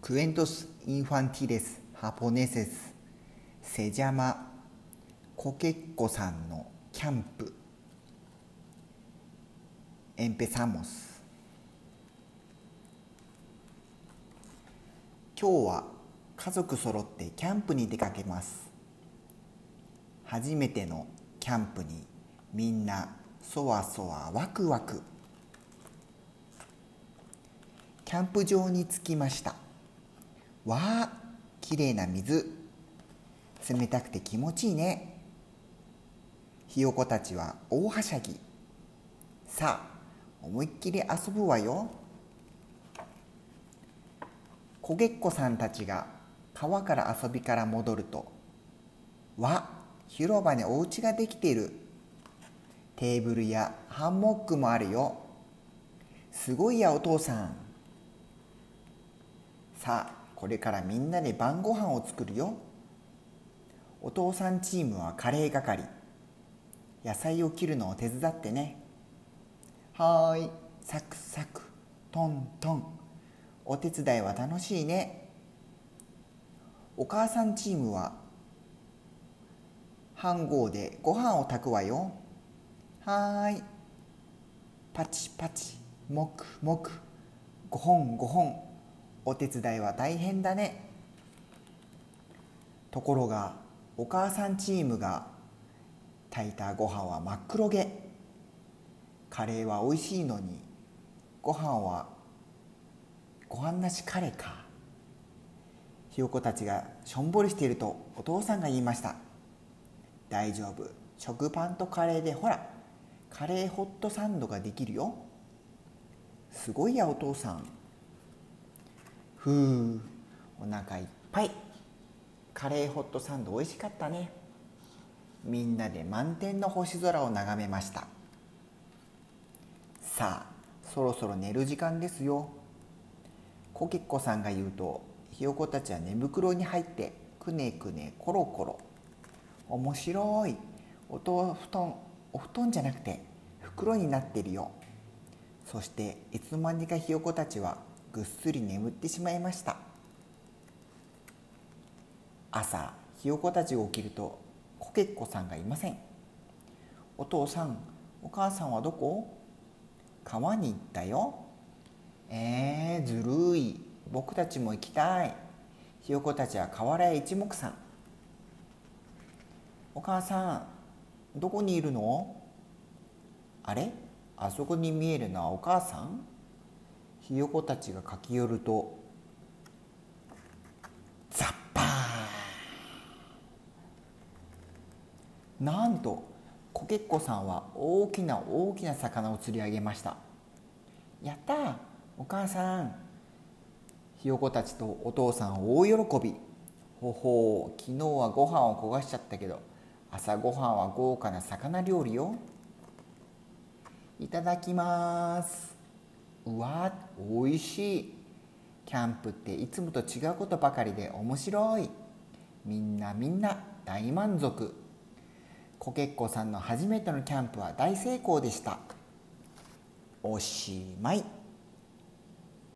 Cuentos infantiles japoneses. Se llama コケッコさんのキャンプ Empezamos. 今日は家族揃ってキャンプに出かけます初めてのキャンプにみんなそわそわワクワクキャンプ場に着きましたわあきれいな水。冷たくて気持ちいいね。ひよこたちは大はしゃぎ。さあ思いっきり遊ぶわよ。こげっこさんたちが川から遊びから戻るとわ広場にお家ができている。テーブルやハンモックもあるよ。すごいやお父さん。さあこれからみんなで晩ご飯を作るよ。お父さんチームはカレー係。野菜を切るのを手伝ってね。はーい。サクサク。トントン。お手伝いは楽しいね。お母さんチームは飯盒でご飯を炊くわよ。はーい。パチパチ。もくもく。ご本ご本お手伝いは大変だね。ところがお母さんチームが炊いたご飯は真っ黒げ。カレーは美味しいのにご飯はご飯なしカレーか。ひよこたちがしょんぼりしているとお父さんが言いました。大丈夫。食パンとカレーでほらカレーホットサンドができるよ。すごいやお父さん。ふうお腹いっぱい。カレーホットサンド美味しかったね。みんなで満天の星空を眺めました。さあそろそろ寝る時間ですよ。こけっこさんが言うとひよこたちは寝袋に入ってくねくねコロコロ。面白い。おと布団お布団じゃなくて袋になってるよ。そしていつの間にかひよこたちはぐっすり眠ってしまいました。朝ひよこたちが起きるとこけっこさんがいません。お父さんお母さんはどこ？川に行ったよ。えー、ずるい。僕たちも行きたい。ひよこたちは河原へ一目散。お母さんどこにいるの？あれ？あそこに見えるのはお母さん？ひよこたちが駆け寄るとザッパーなんとこけっこさんは大きな大きな魚を釣り上げました。やったお母さん。ひよこたちとお父さん大喜び。ほほう昨日はご飯を焦がしちゃったけど朝ごはんは豪華な魚料理よ。いただきます。うわおいしい。キャンプっていつもと違うことばかりで面白い。みんなみんな大満足。こけっこさんの初めてのキャンプは大成功でした。おしまい。